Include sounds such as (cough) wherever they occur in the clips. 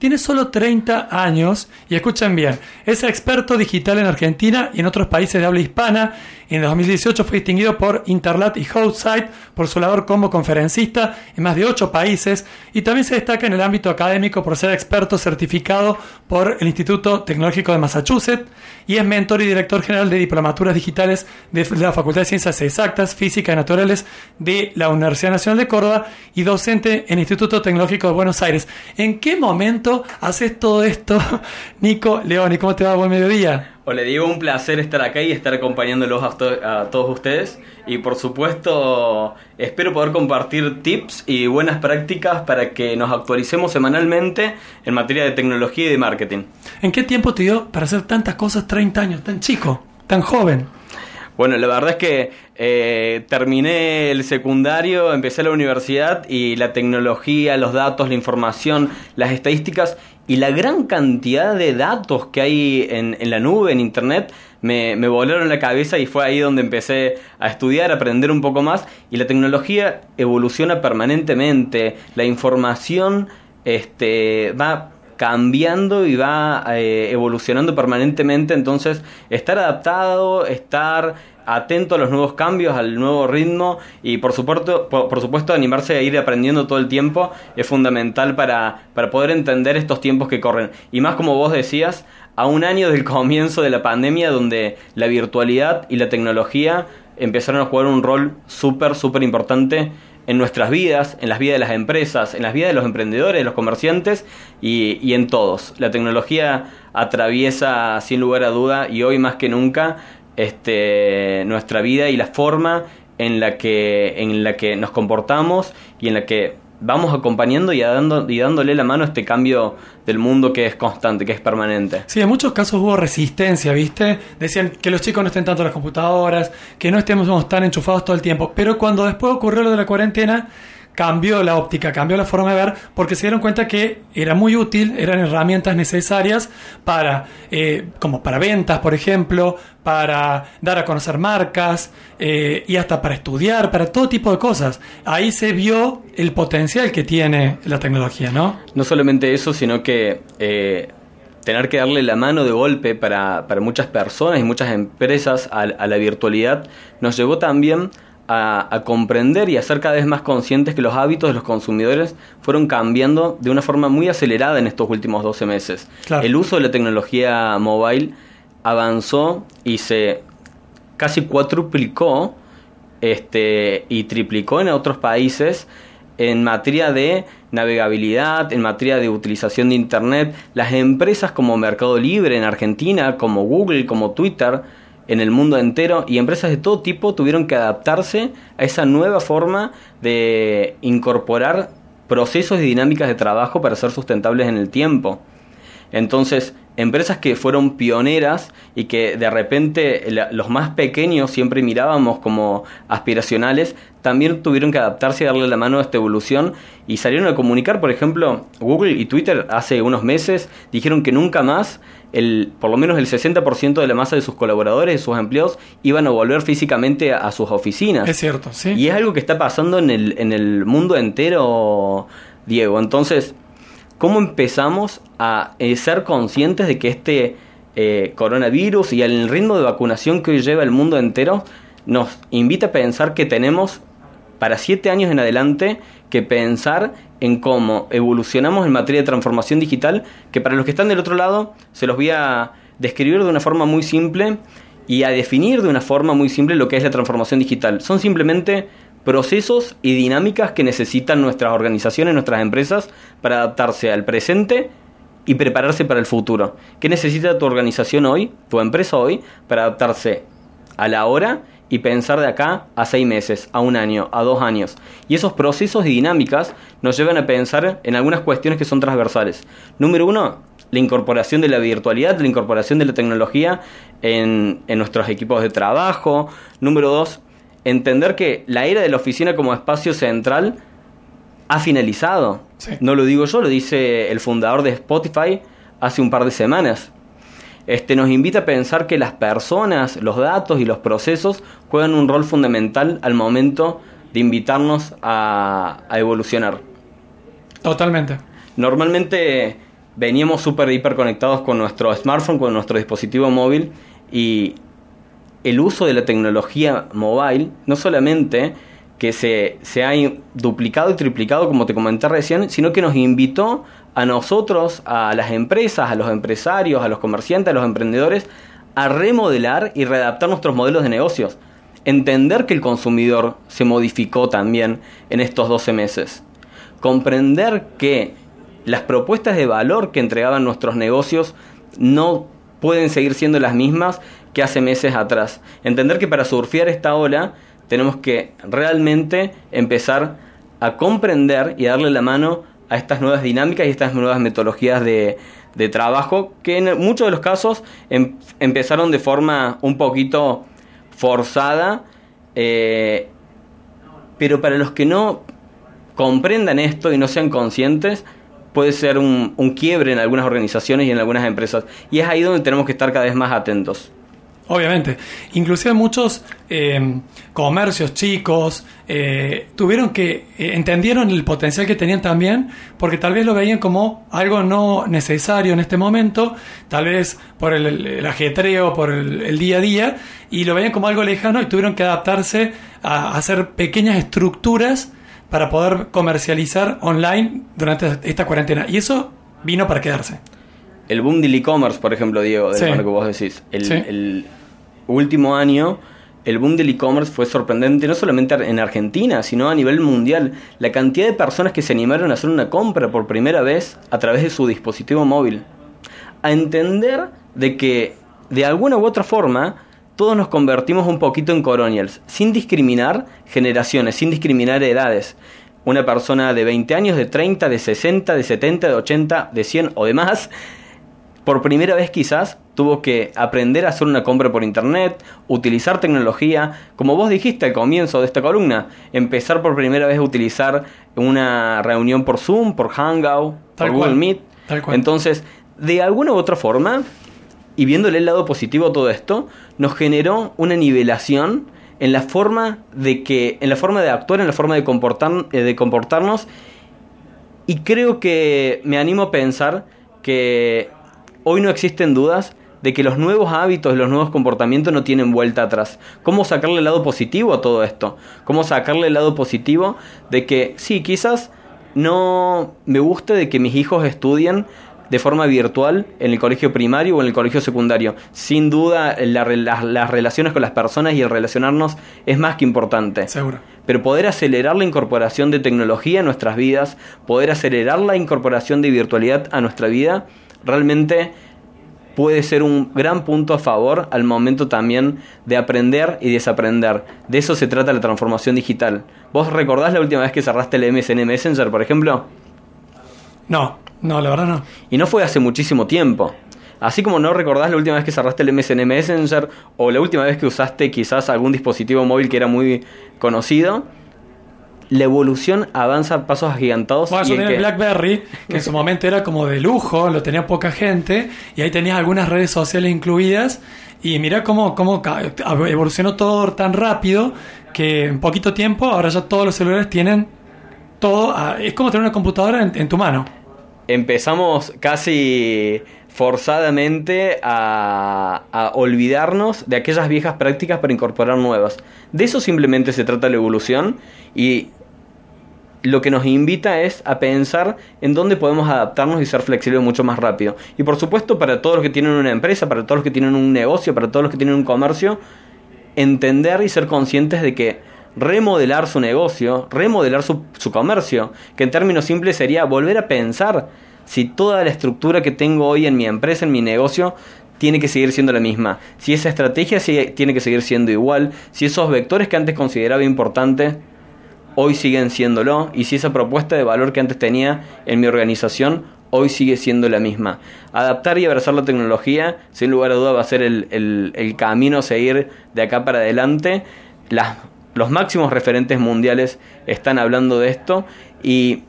tiene solo 30 años y escuchen bien, es experto digital en Argentina y en otros países de habla hispana. En 2018 fue distinguido por Interlat y Outside por su labor como conferencista en más de 8 países y también se destaca en el ámbito académico por ser experto certificado por el Instituto Tecnológico de Massachusetts y es mentor y director general de diplomaturas digitales de la Facultad de Ciencias Exactas, Física y Naturales de la Universidad Nacional de Córdoba y docente en el Instituto Tecnológico de Buenos Aires. ¿En qué momento haces todo esto, (laughs) Nico León? ¿Y cómo te va? Buen mediodía. Hola Diego, un placer estar acá y estar acompañándolos a, a, todos ustedes. Y por supuesto, espero poder compartir tips y buenas prácticas para que nos actualicemos semanalmente en materia de tecnología y de marketing. ¿En qué tiempo te dio para hacer tantas cosas 30 años, tan chico, tan joven? Bueno, la verdad es que eh, terminé el secundario, empecé la universidad y la tecnología, los datos, la información, las estadísticas y la gran cantidad de datos que hay en, la nube, en Internet, me, me, volaron la cabeza y fue ahí donde empecé a estudiar, a aprender un poco más. Y la tecnología evoluciona permanentemente, la información este, va cambiando y va eh, evolucionando permanentemente, entonces estar adaptado, estar atento a los nuevos cambios, al nuevo ritmo y por supuesto, por, supuesto animarse a ir aprendiendo todo el tiempo es fundamental para, para poder entender estos tiempos que corren. Y más como vos decías, a un año del (laughs) comienzo de la pandemia donde la virtualidad y la tecnología empezaron a jugar un rol súper, súper importante en nuestras vidas, en las vidas de las empresas, en las vidas de los emprendedores, de los comerciantes y, en todos. La tecnología atraviesa sin lugar a duda y hoy más que nunca este, nuestra vida y la forma en la que, en la que nos comportamos y en la que vamos acompañando y, dando, y dándole la mano a este cambio del mundo que es constante, que es permanente. Sí, en muchos casos hubo resistencia, ¿viste? Decían que los chicos no estén tanto en las computadoras, que no estemos tan enchufados todo el tiempo. Pero cuando después ocurrió lo de la cuarentena, cambió la óptica, cambió la forma de ver, porque se dieron cuenta que era muy útil, eran herramientas necesarias para, eh, como para ventas, por ejemplo, para dar a conocer marcas eh, y hasta para estudiar, para todo tipo de cosas. Ahí se vio el potencial que tiene la tecnología, ¿no? No solamente eso, sino que eh, tener que darle la mano de golpe para, para muchas personas y muchas empresas a, a la virtualidad nos llevó también a, comprender y a ser cada vez más conscientes que los hábitos de los consumidores fueron cambiando de una forma muy acelerada en estos últimos 12 meses. El uso de la tecnología mobile avanzó y se casi cuadruplicó este, y triplicó en otros países en materia de navegabilidad, en materia de utilización de Internet. Las empresas como Mercado Libre en Argentina, como Google, como Twitter, en el mundo entero y empresas de todo tipo tuvieron que adaptarse a esa nueva forma de incorporar procesos y dinámicas de trabajo para ser sustentables en el tiempo. Entonces, empresas que fueron pioneras y que de repente los más pequeños siempre mirábamos como aspiracionales, también tuvieron que adaptarse y darle la mano a esta evolución y salieron a comunicar, por ejemplo, Google y Twitter hace unos meses dijeron que nunca más el, por lo menos el 60% de la masa de sus colaboradores, de sus empleados, iban a volver físicamente a, sus oficinas. Es cierto, sí. Y es algo que está pasando en el, en el mundo entero, Diego. Entonces, ¿cómo empezamos a eh, ser conscientes de que este eh, coronavirus y el ritmo de vacunación que hoy lleva el mundo entero nos invita a pensar que tenemos para siete años en adelante que pensar en cómo evolucionamos en materia de transformación digital, que para los que están del otro lado se los voy a describir de una forma muy simple y a definir de una forma muy simple lo que es la transformación digital. Son simplemente procesos y dinámicas que necesitan nuestras organizaciones, nuestras empresas para adaptarse al presente y prepararse para el futuro. ¿Qué necesita tu organización hoy, tu empresa hoy, para adaptarse a la hora y pensar de acá a seis meses, a un año, a dos años. Y esos procesos y dinámicas nos llevan a pensar en algunas cuestiones que son transversales. Número uno, la incorporación de la virtualidad, la incorporación de la tecnología en, nuestros equipos de trabajo. Número dos, entender que la era de la oficina como espacio central ha finalizado. No lo digo yo, lo dice el fundador de Spotify hace un par de semanas este, nos invita a pensar que las personas, los datos y los procesos juegan un rol fundamental al momento de invitarnos a, evolucionar. Totalmente. Normalmente veníamos súper hiper conectados con nuestro smartphone, con nuestro dispositivo móvil y el uso de la tecnología mobile no solamente que se, se ha duplicado y triplicado, como te comenté recién, sino que nos invitó a nosotros, a las empresas, a los empresarios, a los comerciantes, a los emprendedores, a remodelar y readaptar nuestros modelos de negocios. Entender que el consumidor se modificó también en estos 12 meses. Comprender que las propuestas de valor que entregaban nuestros negocios no pueden seguir siendo las mismas que hace meses atrás. Entender que para surfear esta ola tenemos que realmente empezar a comprender y darle la mano a estas nuevas dinámicas y estas nuevas metodologías de, trabajo que en muchos de los casos em, empezaron de forma un poquito forzada, eh, pero para los que no comprendan esto y no sean conscientes, puede ser un quiebre en algunas organizaciones y en algunas empresas. Y es ahí donde tenemos que estar cada vez más atentos. Obviamente. Inclusive muchos eh, comercios chicos eh, tuvieron que, eh, entendieron el potencial que tenían también, porque tal vez lo veían como algo no necesario en este momento, tal vez por el, ajetreo, por el, día a día, y lo veían como algo lejano y tuvieron que adaptarse a, hacer pequeñas estructuras para poder comercializar online durante esta cuarentena. Y eso vino para quedarse. El boom del e-commerce, por ejemplo, Diego, del que vos decís. el, último año el boom del e-commerce fue sorprendente no solamente en Argentina, sino a nivel mundial. La cantidad de personas que se animaron a hacer una compra por primera vez a través de su dispositivo móvil. A entender de que de alguna u otra forma todos nos convertimos un poquito en coronials, sin discriminar generaciones, sin discriminar edades. Una persona de 20 años, de 30, de 60, de 70, de 80, de 100 o demás por primera vez quizás tuvo que aprender a hacer una compra por internet, utilizar tecnología, como vos dijiste al comienzo de esta columna, empezar por primera vez a utilizar una reunión por Zoom, por Hangout, por Google Meet. Entonces, de alguna u otra forma, y viéndole el lado positivo a todo esto, nos generó una nivelación en la forma de que, en la forma de actuar, en la forma de, comportar, eh, de comportarnos, y creo que me animo a pensar que hoy no existen dudas de que los nuevos hábitos, los nuevos comportamientos no tienen vuelta atrás. ¿Cómo sacarle el lado positivo a todo esto? ¿Cómo sacarle el lado positivo de que sí, quizás no me guste de que mis hijos estudien de forma virtual en el colegio primario o en el colegio secundario. Sin duda, las relaciones con las personas y el relacionarnos es más que importante. Seguro. Pero poder acelerar la incorporación de tecnología a nuestras vidas, poder acelerar la incorporación de virtualidad a nuestra vida, realmente puede ser un gran punto a favor al momento también de aprender y desaprender. De eso se trata la transformación digital. ¿Vos recordás la última vez que cerraste el MSN Messenger, por ejemplo? No, no, la verdad no. Y no fue hace muchísimo tiempo. Así como no recordás la última vez que cerraste el MSN Messenger o la última vez que usaste quizás algún dispositivo móvil que era muy conocido, la evolución avanza a pasos agigantados. Bueno, yo tenía el BlackBerry, que en su (laughs) momento era como de lujo, lo tenía poca gente, y ahí tenías algunas redes sociales incluidas. Y mira cómo, cómo evolucionó todo tan rápido que en poquito tiempo ahora ya todos los celulares tienen todo. es como tener una computadora en, tu mano. Empezamos casi forzadamente a, a, olvidarnos de aquellas viejas prácticas para incorporar nuevas. De eso simplemente se trata la evolución y lo que nos invita es a pensar en dónde podemos adaptarnos y ser flexibles mucho más rápido. Y por supuesto, para todos los que tienen una empresa, para todos los que tienen un negocio, para todos los que tienen un comercio, entender y ser conscientes de que remodelar su negocio, remodelar su, su comercio, que en términos simples sería volver a pensar si toda la estructura que tengo hoy en mi empresa, en mi negocio, tiene que seguir siendo la misma. Si esa estrategia tiene que seguir siendo igual, si esos vectores que antes consideraba importantes hoy siguen siéndolo y si esa propuesta de valor que antes tenía en mi organización hoy sigue siendo la misma. Adaptar y abrazar la tecnología, sin lugar a duda, va a ser el, camino a seguir de acá para adelante. Los máximos referentes mundiales están hablando de esto y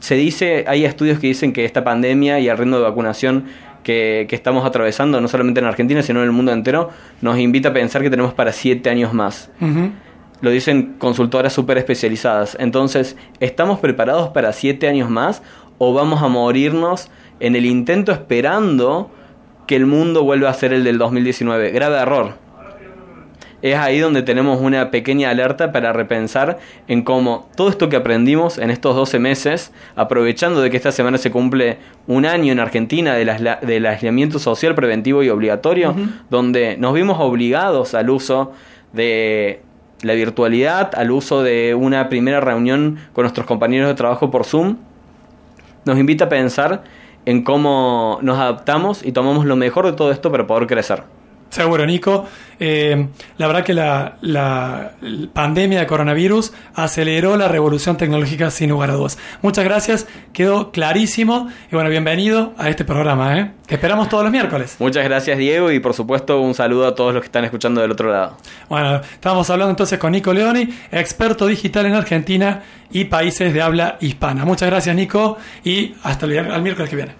se dice, hay estudios que dicen que esta pandemia y el ritmo de vacunación que, estamos atravesando, no solamente en Argentina, sino en el mundo entero, nos invita a pensar que tenemos para siete años más lo dicen consultoras súper especializadas. Entonces, ¿estamos preparados para siete años más o vamos a morirnos en el intento esperando que el mundo vuelva a ser el del 2019. Grave error. Es ahí donde tenemos una pequeña alerta para repensar en cómo todo esto que aprendimos en estos 12 meses, aprovechando de que esta semana se cumple un año en Argentina del, del aislamiento social preventivo y obligatorio, donde nos vimos obligados al uso de la virtualidad, al uso de una primera reunión con nuestros compañeros de trabajo por Zoom, nos invita a pensar en cómo nos adaptamos y tomamos lo mejor de todo esto para poder crecer. Seguro, Nico. Eh, la verdad que la, pandemia de coronavirus aceleró la revolución tecnológica sin lugar a dudas. Muchas gracias, quedó clarísimo. Y bueno, bienvenido a este programa, ¿eh? Te esperamos todos los miércoles. Muchas gracias, Diego, y por supuesto un saludo a todos los que están escuchando del otro lado. Bueno, estamos hablando entonces con Nico Leoni, experto digital en Argentina y países de habla hispana. Muchas gracias, Nico, y hasta el miércoles que viene.